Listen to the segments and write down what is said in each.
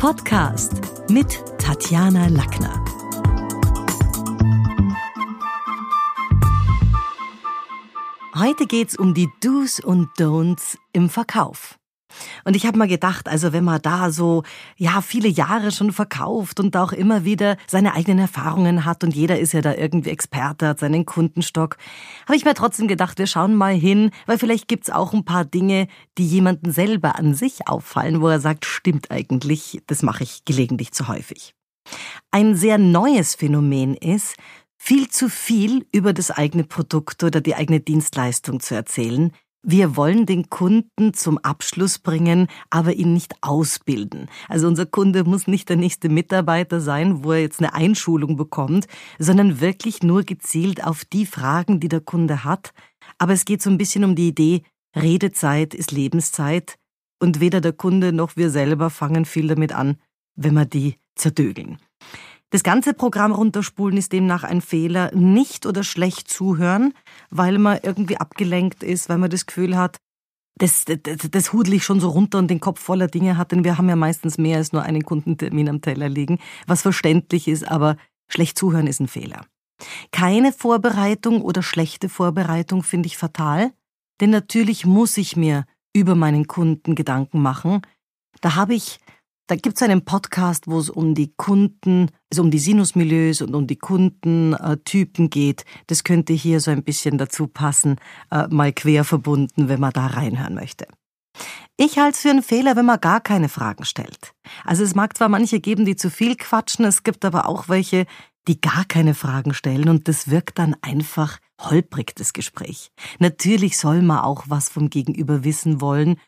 Podcast mit Tatjana Lackner. Heute geht's um die Do's und Don'ts im Verkauf. Und ich habe mal gedacht, also wenn man da so ja viele Jahre schon verkauft und auch immer wieder seine eigenen Erfahrungen hat und jeder ist ja da irgendwie Experte, hat seinen Kundenstock, habe ich mir trotzdem gedacht, wir schauen mal hin, weil vielleicht gibt's auch ein paar Dinge, die jemanden selber an sich auffallen, wo er sagt, stimmt eigentlich, das mache ich gelegentlich zu häufig. Ein sehr neues Phänomen ist, viel zu viel über das eigene Produkt oder die eigene Dienstleistung zu erzählen, wir wollen den Kunden zum Abschluss bringen, aber ihn nicht ausbilden. Also unser Kunde muss nicht der nächste Mitarbeiter sein, wo er jetzt eine Einschulung bekommt, sondern wirklich nur gezielt auf die Fragen, die der Kunde hat. Aber es geht so ein bisschen um die Idee, Redezeit ist Lebenszeit und weder der Kunde noch wir selber fangen viel damit an, wenn wir die zerdögeln. Das ganze Programm runterspulen ist demnach ein Fehler. Nicht oder schlecht zuhören, weil man irgendwie abgelenkt ist, weil man das Gefühl hat, das, das, das hudel ich schon so runter und den Kopf voller Dinge hat, denn wir haben ja meistens mehr als nur einen Kundentermin am Teller liegen, was verständlich ist, aber schlecht zuhören ist ein Fehler. Keine Vorbereitung oder schlechte Vorbereitung finde ich fatal, denn natürlich muss ich mir über meinen Kunden Gedanken machen. Da habe ich da gibt es einen Podcast, wo es um die Kunden, also um die Sinusmilieus und um die Kundentypen geht. Das könnte hier so ein bisschen dazu passen, äh, mal quer verbunden, wenn man da reinhören möchte. Ich halte es für einen Fehler, wenn man gar keine Fragen stellt. Also es mag zwar manche geben, die zu viel quatschen, es gibt aber auch welche, die gar keine Fragen stellen und das wirkt dann einfach holprig, das Gespräch. Natürlich soll man auch was vom Gegenüber wissen wollen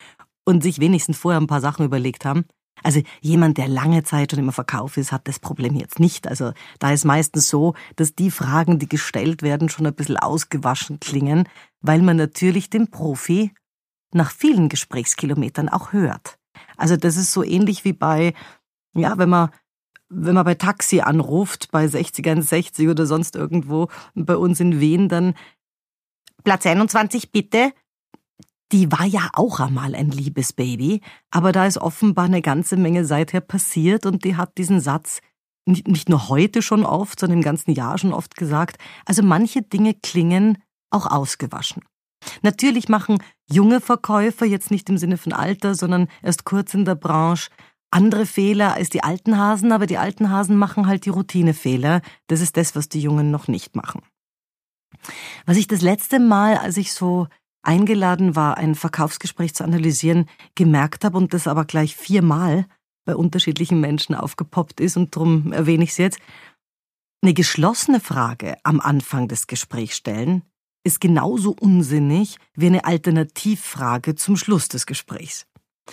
und sich wenigstens vorher ein paar Sachen überlegt haben. Also jemand, der lange Zeit schon im Verkauf ist, hat das Problem jetzt nicht. Also da ist meistens so, dass die Fragen, die gestellt werden, schon ein bisschen ausgewaschen klingen, weil man natürlich den Profi nach vielen Gesprächskilometern auch hört. Also das ist so ähnlich wie bei, ja, wenn man wenn man bei Taxi anruft, bei 60 60 oder sonst irgendwo bei uns in Wien, dann Platz 21 bitte, die war ja auch einmal ein Liebesbaby, aber da ist offenbar eine ganze Menge seither passiert und die hat diesen Satz nicht nur heute schon oft, sondern im ganzen Jahr schon oft gesagt. Also manche Dinge klingen auch ausgewaschen. Natürlich machen junge Verkäufer jetzt nicht im Sinne von Alter, sondern erst kurz in der Branche andere Fehler als die alten Hasen, aber die alten Hasen machen halt die Routinefehler. Das ist das, was die Jungen noch nicht machen. Was ich das letzte Mal, als ich so eingeladen war, ein Verkaufsgespräch zu analysieren, gemerkt habe und das aber gleich viermal bei unterschiedlichen Menschen aufgepoppt ist und darum erwähne ich es jetzt. Eine geschlossene Frage am Anfang des Gesprächs stellen ist genauso unsinnig wie eine Alternativfrage zum Schluss des Gesprächs.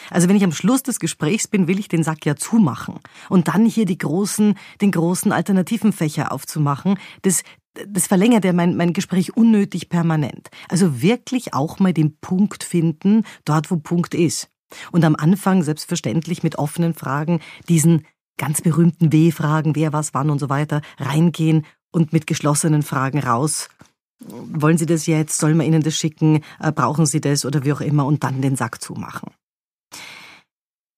Also wenn ich am Schluss des Gesprächs bin, will ich den Sack ja zumachen und dann hier die großen, den großen alternativen Fächer aufzumachen. Das, das verlängert ja mein, mein Gespräch unnötig permanent. Also wirklich auch mal den Punkt finden, dort wo Punkt ist. Und am Anfang selbstverständlich mit offenen Fragen diesen ganz berühmten W-Fragen, wer, was, wann und so weiter, reingehen und mit geschlossenen Fragen raus. Wollen Sie das jetzt? Sollen wir Ihnen das schicken? Äh, brauchen Sie das oder wie auch immer? Und dann den Sack zumachen.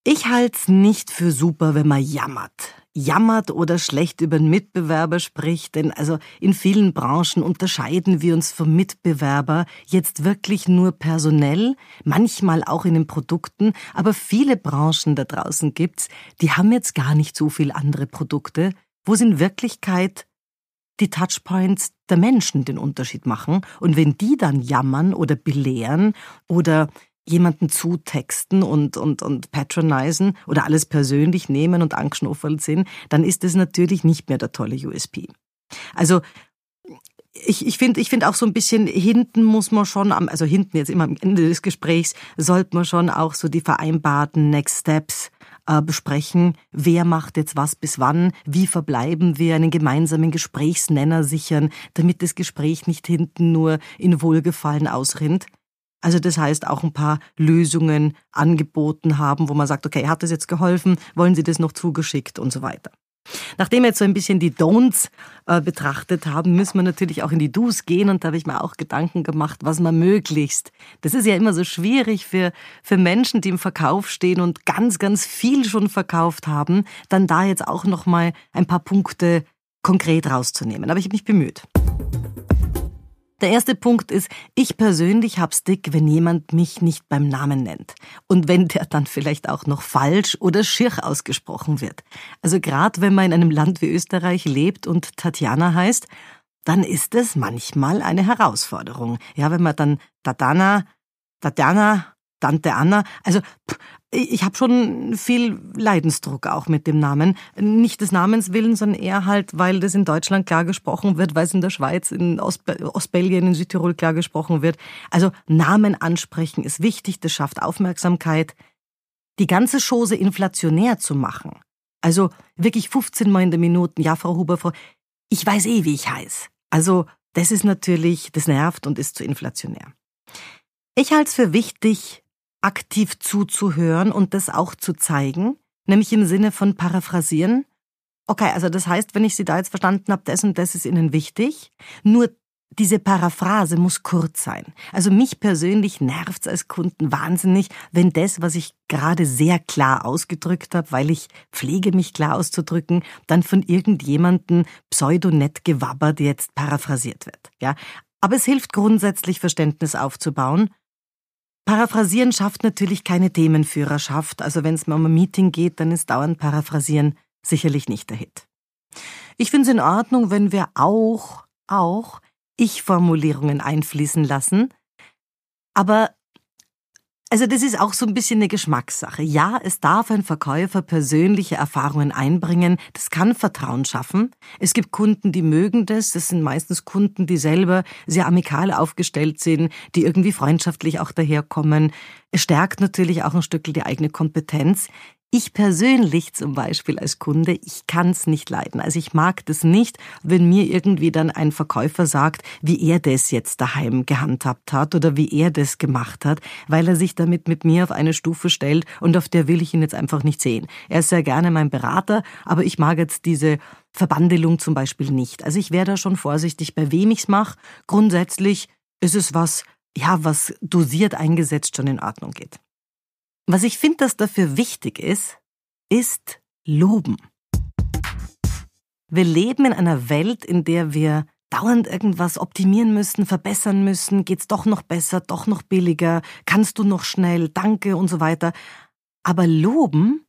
Ich halte es nicht für super, wenn man jammert jammert oder schlecht über einen Mitbewerber spricht, denn also in vielen Branchen unterscheiden wir uns vom Mitbewerber jetzt wirklich nur personell, manchmal auch in den Produkten, aber viele Branchen da draußen gibt's, die haben jetzt gar nicht so viel andere Produkte, wo es in Wirklichkeit die Touchpoints der Menschen den Unterschied machen. Und wenn die dann jammern oder belehren oder jemanden zutexten und, und, und patronisen oder alles persönlich nehmen und angeschnuffelt sind, dann ist das natürlich nicht mehr der tolle USP. Also ich, ich finde ich finde auch so ein bisschen hinten muss man schon am, also hinten jetzt immer am Ende des Gesprächs, sollte man schon auch so die vereinbarten Next Steps äh, besprechen. Wer macht jetzt was bis wann? Wie verbleiben wir? Einen gemeinsamen Gesprächsnenner sichern, damit das Gespräch nicht hinten nur in Wohlgefallen ausrinnt. Also das heißt auch ein paar Lösungen angeboten haben, wo man sagt, okay, hat das jetzt geholfen, wollen Sie das noch zugeschickt und so weiter. Nachdem wir jetzt so ein bisschen die Don'ts äh, betrachtet haben, müssen wir natürlich auch in die Do's gehen und da habe ich mir auch Gedanken gemacht, was man möglichst. Das ist ja immer so schwierig für, für Menschen, die im Verkauf stehen und ganz, ganz viel schon verkauft haben, dann da jetzt auch nochmal ein paar Punkte konkret rauszunehmen. Aber ich habe mich bemüht. Der erste Punkt ist, ich persönlich hab's dick, wenn jemand mich nicht beim Namen nennt. Und wenn der dann vielleicht auch noch falsch oder schier ausgesprochen wird. Also gerade wenn man in einem Land wie Österreich lebt und Tatjana heißt, dann ist es manchmal eine Herausforderung. Ja, wenn man dann Tatana, Tatjana Tante Anna. Also ich habe schon viel Leidensdruck auch mit dem Namen. Nicht des Namens willen, sondern eher halt, weil das in Deutschland klar gesprochen wird, weil es in der Schweiz, in Ost Ostbelgien, in Südtirol klar gesprochen wird. Also Namen ansprechen ist wichtig, das schafft Aufmerksamkeit. Die ganze Chose inflationär zu machen, also wirklich 15 Mal in der Minute, ja, Frau Huber, Frau, ich weiß eh, wie ich heiße. Also das ist natürlich, das nervt und ist zu inflationär. Ich halte es für wichtig, aktiv zuzuhören und das auch zu zeigen, nämlich im Sinne von paraphrasieren. Okay, also das heißt, wenn ich Sie da jetzt verstanden habe, das und das ist Ihnen wichtig, nur diese Paraphrase muss kurz sein. Also mich persönlich nervt's als Kunden wahnsinnig, wenn das, was ich gerade sehr klar ausgedrückt habe, weil ich pflege mich klar auszudrücken, dann von irgendjemanden pseudonett gewabbert jetzt paraphrasiert wird. Ja, aber es hilft grundsätzlich Verständnis aufzubauen Paraphrasieren schafft natürlich keine Themenführerschaft, also wenn es mal um ein Meeting geht, dann ist dauernd Paraphrasieren sicherlich nicht der Hit. Ich finde es in Ordnung, wenn wir auch, auch Ich-Formulierungen einfließen lassen, aber also das ist auch so ein bisschen eine Geschmackssache. Ja, es darf ein Verkäufer persönliche Erfahrungen einbringen. Das kann Vertrauen schaffen. Es gibt Kunden, die mögen das. Das sind meistens Kunden, die selber sehr amikal aufgestellt sind, die irgendwie freundschaftlich auch daherkommen. Es stärkt natürlich auch ein Stück die eigene Kompetenz. Ich persönlich zum Beispiel als Kunde, ich kann's nicht leiden. Also ich mag das nicht, wenn mir irgendwie dann ein Verkäufer sagt, wie er das jetzt daheim gehandhabt hat oder wie er das gemacht hat, weil er sich damit mit mir auf eine Stufe stellt und auf der will ich ihn jetzt einfach nicht sehen. Er ist sehr gerne mein Berater, aber ich mag jetzt diese Verbandelung zum Beispiel nicht. Also ich wäre da schon vorsichtig, bei wem ich's mache. Grundsätzlich ist es was, ja, was dosiert eingesetzt schon in Ordnung geht. Was ich finde, dass dafür wichtig ist, ist Loben. Wir leben in einer Welt, in der wir dauernd irgendwas optimieren müssen, verbessern müssen, geht's doch noch besser, doch noch billiger, kannst du noch schnell, danke und so weiter. Aber loben,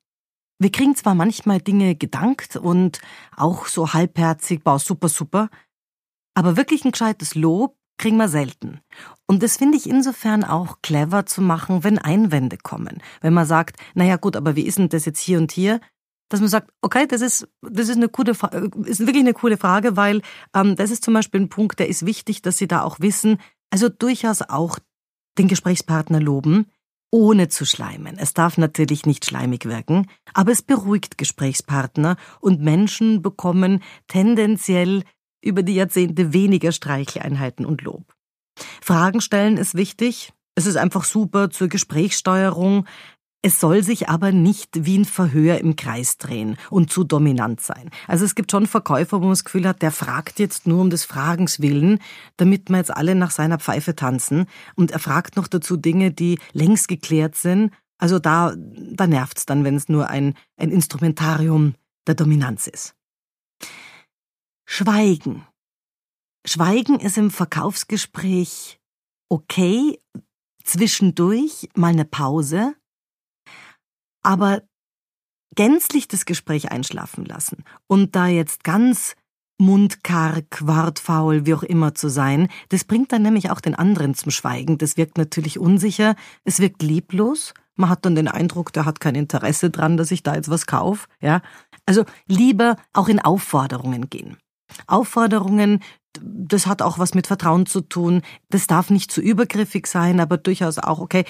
wir kriegen zwar manchmal Dinge gedankt und auch so halbherzig, bau super, super, aber wirklich ein gescheites Lob kriegen wir selten. Und das finde ich insofern auch clever zu machen, wenn Einwände kommen. Wenn man sagt, naja gut, aber wie ist denn das jetzt hier und hier? Dass man sagt, okay, das ist, das ist eine coole, ist wirklich eine coole Frage, weil ähm, das ist zum Beispiel ein Punkt, der ist wichtig, dass Sie da auch wissen, also durchaus auch den Gesprächspartner loben, ohne zu schleimen. Es darf natürlich nicht schleimig wirken, aber es beruhigt Gesprächspartner und Menschen bekommen tendenziell über die Jahrzehnte weniger Streicheleinheiten und Lob. Fragen stellen ist wichtig. Es ist einfach super zur Gesprächssteuerung. Es soll sich aber nicht wie ein Verhör im Kreis drehen und zu dominant sein. Also es gibt schon Verkäufer, wo man das Gefühl hat, der fragt jetzt nur um des Fragens willen, damit wir jetzt alle nach seiner Pfeife tanzen. Und er fragt noch dazu Dinge, die längst geklärt sind. Also da, da nervt's dann, wenn es nur ein, ein Instrumentarium der Dominanz ist. Schweigen. Schweigen ist im Verkaufsgespräch okay, zwischendurch mal eine Pause, aber gänzlich das Gespräch einschlafen lassen und da jetzt ganz mundkarg, wortfaul, wie auch immer zu sein, das bringt dann nämlich auch den anderen zum Schweigen. Das wirkt natürlich unsicher, es wirkt lieblos. Man hat dann den Eindruck, der hat kein Interesse dran, dass ich da jetzt was kaufe, ja. Also lieber auch in Aufforderungen gehen. Aufforderungen, das hat auch was mit Vertrauen zu tun. Das darf nicht zu übergriffig sein, aber durchaus auch, okay,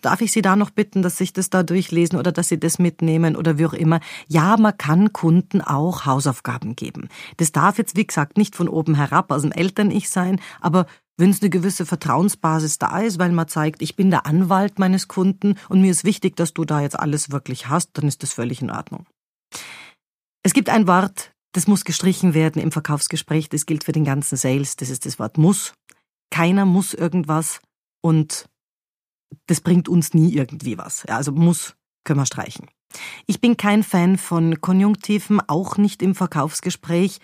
darf ich Sie da noch bitten, dass Sie das da durchlesen oder dass Sie das mitnehmen oder wie auch immer. Ja, man kann Kunden auch Hausaufgaben geben. Das darf jetzt, wie gesagt, nicht von oben herab aus dem Eltern-Ich sein, aber wenn es eine gewisse Vertrauensbasis da ist, weil man zeigt, ich bin der Anwalt meines Kunden und mir ist wichtig, dass du da jetzt alles wirklich hast, dann ist das völlig in Ordnung. Es gibt ein Wort, das muss gestrichen werden im Verkaufsgespräch, das gilt für den ganzen Sales, das ist das Wort muss. Keiner muss irgendwas und das bringt uns nie irgendwie was. Ja, also muss können wir streichen. Ich bin kein Fan von Konjunktiven, auch nicht im Verkaufsgespräch.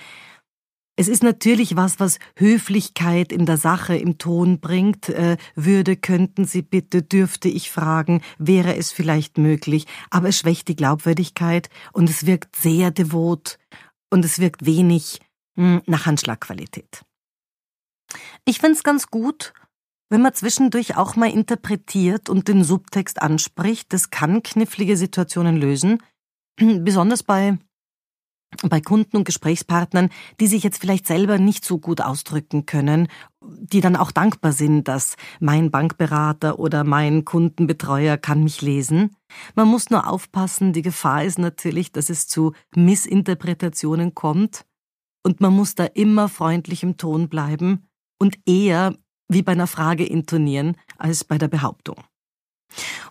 Es ist natürlich was, was Höflichkeit in der Sache im Ton bringt. Äh, würde, könnten Sie bitte, dürfte ich fragen, wäre es vielleicht möglich. Aber es schwächt die Glaubwürdigkeit und es wirkt sehr devot und es wirkt wenig hm, nach Handschlagqualität. Ich finde es ganz gut, wenn man zwischendurch auch mal interpretiert und den Subtext anspricht. Das kann knifflige Situationen lösen, besonders bei bei Kunden und Gesprächspartnern, die sich jetzt vielleicht selber nicht so gut ausdrücken können, die dann auch dankbar sind, dass mein Bankberater oder mein Kundenbetreuer kann mich lesen. Man muss nur aufpassen, die Gefahr ist natürlich, dass es zu Missinterpretationen kommt und man muss da immer freundlich im Ton bleiben und eher wie bei einer Frage intonieren als bei der Behauptung.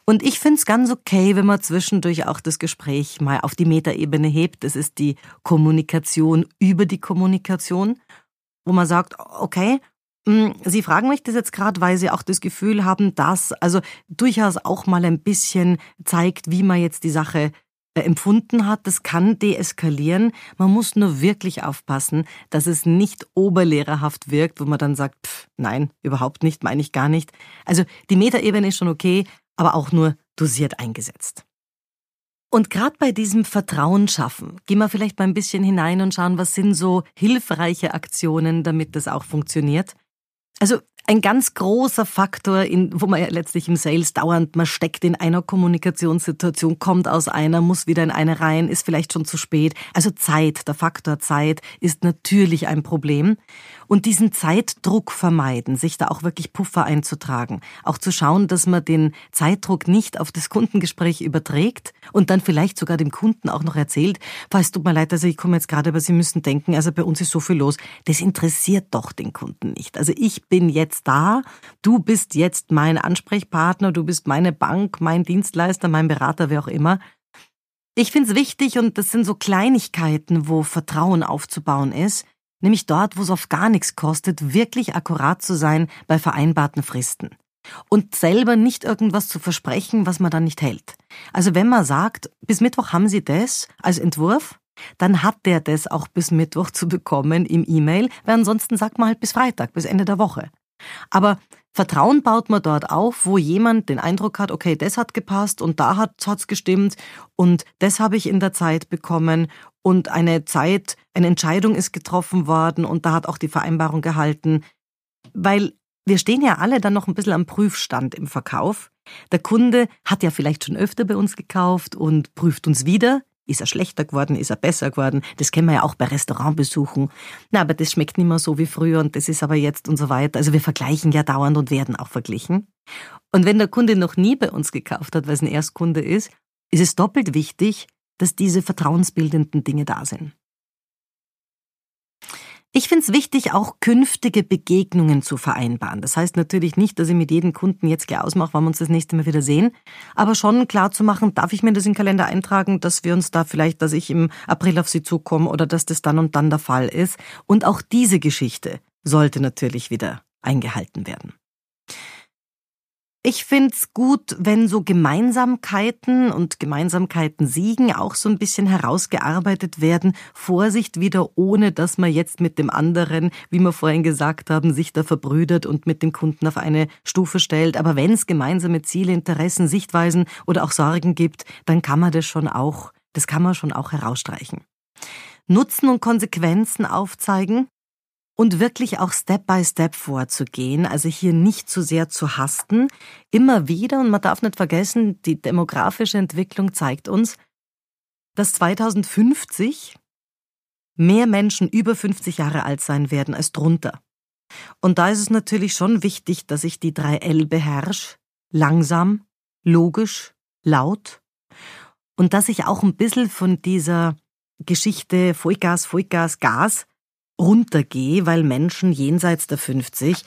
Und ich finde es ganz okay, wenn man zwischendurch auch das Gespräch mal auf die Metaebene hebt. Das ist die Kommunikation über die Kommunikation, wo man sagt, okay, hm, Sie fragen mich das jetzt gerade, weil Sie auch das Gefühl haben, dass also durchaus auch mal ein bisschen zeigt, wie man jetzt die Sache äh, empfunden hat. Das kann deeskalieren. Man muss nur wirklich aufpassen, dass es nicht oberlehrerhaft wirkt, wo man dann sagt, pff, nein, überhaupt nicht, meine ich gar nicht. Also die Metaebene ist schon okay, aber auch nur dosiert eingesetzt. Und gerade bei diesem Vertrauen schaffen, gehen wir vielleicht mal ein bisschen hinein und schauen, was sind so hilfreiche Aktionen, damit das auch funktioniert. Also ein ganz großer Faktor, in, wo man ja letztlich im Sales dauernd, man steckt in einer Kommunikationssituation, kommt aus einer, muss wieder in eine rein, ist vielleicht schon zu spät. Also Zeit, der Faktor Zeit ist natürlich ein Problem. Und diesen Zeitdruck vermeiden, sich da auch wirklich Puffer einzutragen. Auch zu schauen, dass man den Zeitdruck nicht auf das Kundengespräch überträgt und dann vielleicht sogar dem Kunden auch noch erzählt, es tut mir leid, also ich komme jetzt gerade, aber Sie müssen denken, also bei uns ist so viel los. Das interessiert doch den Kunden nicht. Also ich bin jetzt da, du bist jetzt mein Ansprechpartner, du bist meine Bank, mein Dienstleister, mein Berater, wer auch immer. Ich finde es wichtig und das sind so Kleinigkeiten, wo Vertrauen aufzubauen ist, nämlich dort, wo es auf gar nichts kostet, wirklich akkurat zu sein bei vereinbarten Fristen. Und selber nicht irgendwas zu versprechen, was man dann nicht hält. Also wenn man sagt, bis Mittwoch haben Sie das als Entwurf, dann hat der das auch bis Mittwoch zu bekommen im E-Mail, weil ansonsten sagt man halt bis Freitag, bis Ende der Woche. Aber Vertrauen baut man dort auf, wo jemand den Eindruck hat, okay, das hat gepasst und da hat es gestimmt und das habe ich in der Zeit bekommen und eine Zeit, eine Entscheidung ist getroffen worden und da hat auch die Vereinbarung gehalten. Weil wir stehen ja alle dann noch ein bisschen am Prüfstand im Verkauf. Der Kunde hat ja vielleicht schon öfter bei uns gekauft und prüft uns wieder. Ist er schlechter geworden? Ist er besser geworden? Das kennen wir ja auch bei Restaurantbesuchen. Na, aber das schmeckt nicht mehr so wie früher und das ist aber jetzt und so weiter. Also wir vergleichen ja dauernd und werden auch verglichen. Und wenn der Kunde noch nie bei uns gekauft hat, weil es ein Erstkunde ist, ist es doppelt wichtig, dass diese vertrauensbildenden Dinge da sind. Ich finde es wichtig, auch künftige Begegnungen zu vereinbaren. Das heißt natürlich nicht, dass ich mit jedem Kunden jetzt gleich ausmache, wann wir uns das nächste Mal wieder sehen, aber schon klar zu machen, darf ich mir das in den Kalender eintragen, dass wir uns da vielleicht, dass ich im April auf Sie zukomme oder dass das dann und dann der Fall ist. Und auch diese Geschichte sollte natürlich wieder eingehalten werden. Ich find's gut, wenn so Gemeinsamkeiten und Gemeinsamkeiten siegen auch so ein bisschen herausgearbeitet werden. Vorsicht wieder, ohne dass man jetzt mit dem anderen, wie wir vorhin gesagt haben, sich da verbrüdert und mit dem Kunden auf eine Stufe stellt. Aber wenn es gemeinsame Ziele, Interessen, Sichtweisen oder auch Sorgen gibt, dann kann man das schon auch, das kann man schon auch herausstreichen. Nutzen und Konsequenzen aufzeigen, und wirklich auch Step by Step vorzugehen, also hier nicht zu sehr zu hasten, immer wieder, und man darf nicht vergessen, die demografische Entwicklung zeigt uns, dass 2050 mehr Menschen über 50 Jahre alt sein werden als drunter. Und da ist es natürlich schon wichtig, dass ich die drei L beherrsche, langsam, logisch, laut, und dass ich auch ein bisschen von dieser Geschichte Vollgas, Vollgas, Gas runtergehe, weil Menschen jenseits der 50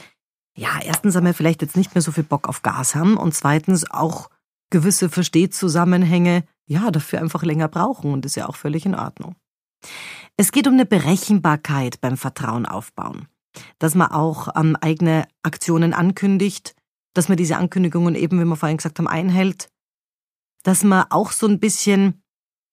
ja, erstens einmal vielleicht jetzt nicht mehr so viel Bock auf Gas haben und zweitens auch gewisse Verstehzusammenhänge ja dafür einfach länger brauchen und ist ja auch völlig in Ordnung. Es geht um eine Berechenbarkeit beim Vertrauen aufbauen. Dass man auch ähm, eigene Aktionen ankündigt, dass man diese Ankündigungen eben, wie wir vorhin gesagt haben, einhält. Dass man auch so ein bisschen,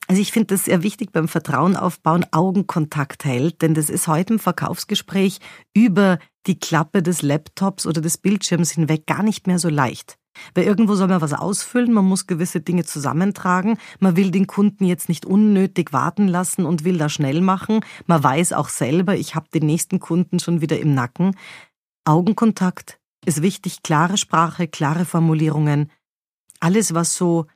also ich finde das sehr wichtig beim Vertrauen aufbauen, Augenkontakt hält, denn das ist heute im Verkaufsgespräch über die Klappe des Laptops oder des Bildschirms hinweg gar nicht mehr so leicht. Weil irgendwo soll man was ausfüllen, man muss gewisse Dinge zusammentragen, man will den Kunden jetzt nicht unnötig warten lassen und will da schnell machen, man weiß auch selber, ich habe den nächsten Kunden schon wieder im Nacken. Augenkontakt ist wichtig, klare Sprache, klare Formulierungen, alles was so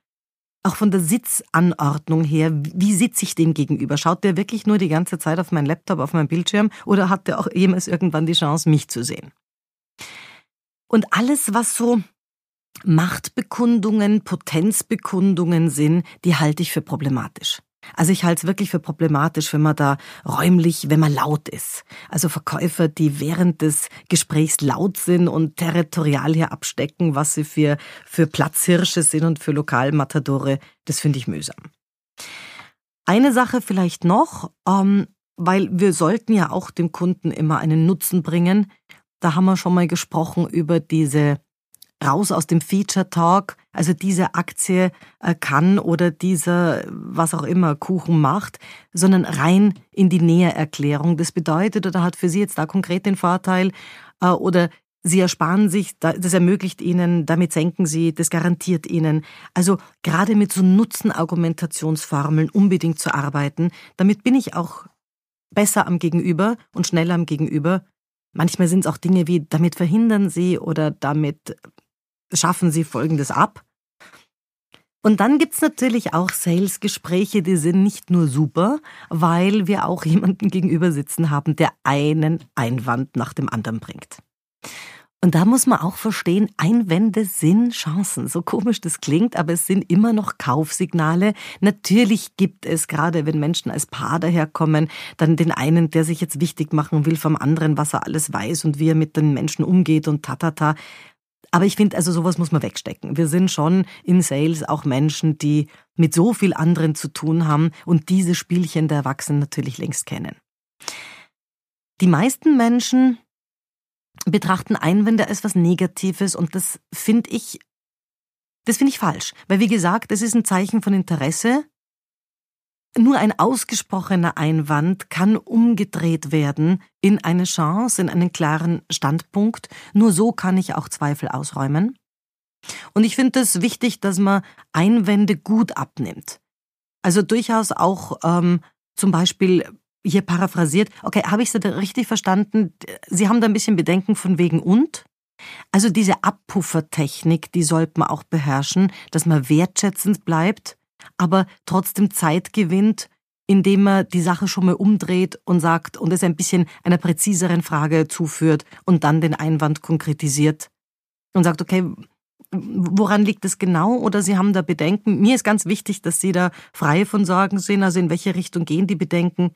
auch von der Sitzanordnung her, wie sitze ich dem gegenüber? Schaut der wirklich nur die ganze Zeit auf meinen Laptop, auf meinen Bildschirm oder hat der auch jemals irgendwann die Chance, mich zu sehen? Und alles, was so Machtbekundungen, Potenzbekundungen sind, die halte ich für problematisch. Also ich halte es wirklich für problematisch, wenn man da räumlich, wenn man laut ist. Also Verkäufer, die während des Gesprächs laut sind und territorial hier abstecken, was sie für, für Platzhirsche sind und für Lokalmatadore, das finde ich mühsam. Eine Sache vielleicht noch, ähm, weil wir sollten ja auch dem Kunden immer einen Nutzen bringen. Da haben wir schon mal gesprochen über diese raus aus dem Feature Talk, also diese Aktie äh, kann oder dieser, was auch immer, Kuchen macht, sondern rein in die Nähererklärung. Das bedeutet, oder hat für Sie jetzt da konkret den Vorteil, äh, oder Sie ersparen sich, das ermöglicht Ihnen, damit senken Sie, das garantiert Ihnen. Also gerade mit so Nutzenargumentationsformeln unbedingt zu arbeiten, damit bin ich auch besser am Gegenüber und schneller am Gegenüber. Manchmal sind es auch Dinge wie, damit verhindern Sie oder damit schaffen Sie Folgendes ab. Und dann gibt's natürlich auch Sales-Gespräche, die sind nicht nur super, weil wir auch jemanden gegenüber sitzen haben, der einen Einwand nach dem anderen bringt. Und da muss man auch verstehen, Einwände sind Chancen. So komisch das klingt, aber es sind immer noch Kaufsignale. Natürlich gibt es, gerade wenn Menschen als Paar daherkommen, dann den einen, der sich jetzt wichtig machen will vom anderen, was er alles weiß und wie er mit den Menschen umgeht und tatata. Aber ich finde, also sowas muss man wegstecken. Wir sind schon in Sales auch Menschen, die mit so viel anderen zu tun haben und diese Spielchen der Erwachsenen natürlich längst kennen. Die meisten Menschen betrachten Einwände als was Negatives und das finde ich, das finde ich falsch. Weil wie gesagt, es ist ein Zeichen von Interesse nur ein ausgesprochener Einwand kann umgedreht werden in eine Chance, in einen klaren Standpunkt. Nur so kann ich auch Zweifel ausräumen. Und ich finde es wichtig, dass man Einwände gut abnimmt. Also durchaus auch ähm, zum Beispiel hier paraphrasiert, okay, habe ich Sie richtig verstanden? Sie haben da ein bisschen Bedenken von wegen und? Also diese Abpuffertechnik, die sollte man auch beherrschen, dass man wertschätzend bleibt aber trotzdem Zeit gewinnt, indem er die Sache schon mal umdreht und sagt und es ein bisschen einer präziseren Frage zuführt und dann den Einwand konkretisiert und sagt, okay, woran liegt es genau oder Sie haben da Bedenken? Mir ist ganz wichtig, dass Sie da frei von Sorgen sind, also in welche Richtung gehen die Bedenken?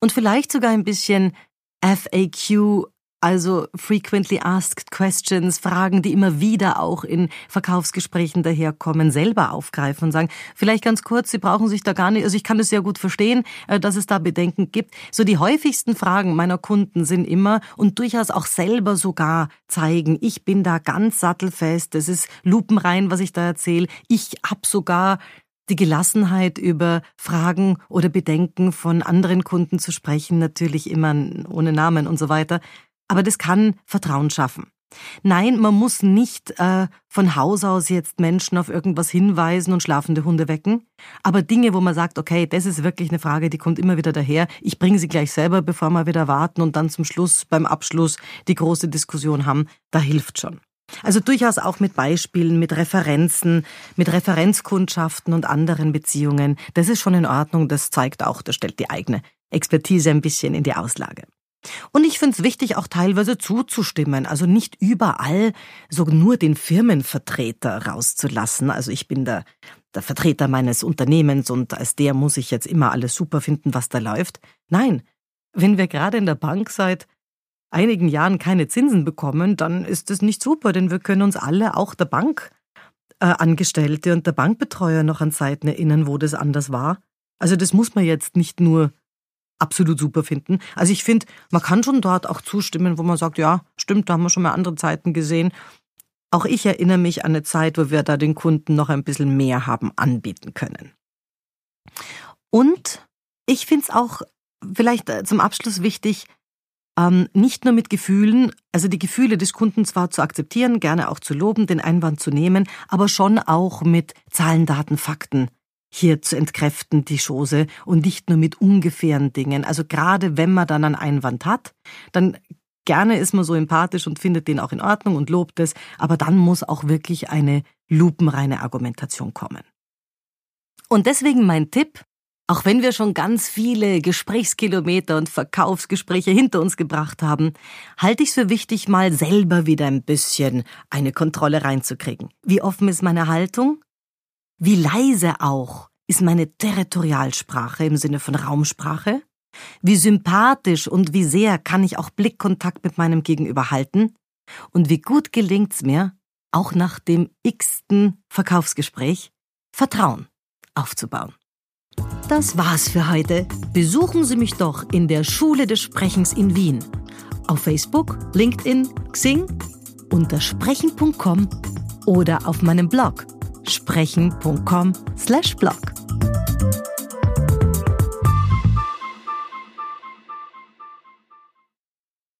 Und vielleicht sogar ein bisschen FAQ also frequently asked questions, Fragen, die immer wieder auch in Verkaufsgesprächen daherkommen, selber aufgreifen und sagen, vielleicht ganz kurz, Sie brauchen sich da gar nicht, also ich kann das sehr gut verstehen, äh, dass es da Bedenken gibt. So die häufigsten Fragen meiner Kunden sind immer und durchaus auch selber sogar zeigen, ich bin da ganz sattelfest, das ist lupenrein, was ich da erzähle. Ich hab sogar die Gelassenheit über Fragen oder Bedenken von anderen Kunden zu sprechen, natürlich immer ohne Namen und so weiter. Aber das kann Vertrauen schaffen. Nein, man muss nicht äh, von Haus aus jetzt Menschen auf irgendwas hinweisen und schlafende Hunde wecken. Aber Dinge, wo man sagt, okay, das ist wirklich eine Frage, die kommt immer wieder daher. Ich bringe sie gleich selber, bevor wir wieder warten und dann zum Schluss, beim Abschluss, die große Diskussion haben. Da hilft schon. Also durchaus auch mit Beispielen, mit Referenzen, mit Referenzkundschaften und anderen Beziehungen. Das ist schon in Ordnung. Das zeigt auch, das stellt die eigene Expertise ein bisschen in die Auslage. Und ich finde es wichtig, auch teilweise zuzustimmen, also nicht überall so nur den Firmenvertreter rauszulassen. Also ich bin der, der Vertreter meines Unternehmens und als der muss ich jetzt immer alles super finden, was da läuft. Nein, wenn wir gerade in der Bank seit einigen Jahren keine Zinsen bekommen, dann ist es nicht super, denn wir können uns alle, auch der Bankangestellte äh, und der Bankbetreuer noch an Zeiten erinnern, wo das anders war. Also das muss man jetzt nicht nur absolut super finden. Also ich finde, man kann schon dort auch zustimmen, wo man sagt, ja, stimmt, da haben wir schon mal andere Zeiten gesehen. Auch ich erinnere mich an eine Zeit, wo wir da den Kunden noch ein bisschen mehr haben anbieten können. Und ich finde es auch vielleicht äh, zum Abschluss wichtig, ähm, nicht nur mit Gefühlen, also die Gefühle des Kunden zwar zu akzeptieren, gerne auch zu loben, den Einwand zu nehmen, aber schon auch mit Zahlen, Daten, Fakten hier zu entkräften, die Chose, und nicht nur mit ungefähren Dingen. Also gerade wenn man dann einen Einwand hat, dann gerne ist man so empathisch und findet den auch in Ordnung und lobt es, aber dann muss auch wirklich eine lupenreine Argumentation kommen. Und deswegen mein Tipp, auch wenn wir schon ganz viele Gesprächskilometer und Verkaufsgespräche hinter uns gebracht haben, halte ich es für wichtig, mal selber wieder ein bisschen eine Kontrolle reinzukriegen. Wie offen ist meine Haltung? Wie leise auch ist meine Territorialsprache im Sinne von Raumsprache? Wie sympathisch und wie sehr kann ich auch Blickkontakt mit meinem Gegenüber halten? Und wie gut gelingt's mir, auch nach dem x-ten Verkaufsgespräch, Vertrauen aufzubauen. Das war's für heute. Besuchen Sie mich doch in der Schule des Sprechens in Wien. Auf Facebook, LinkedIn, Xing, unter sprechen.com oder auf meinem Blog sprechen.com/blog.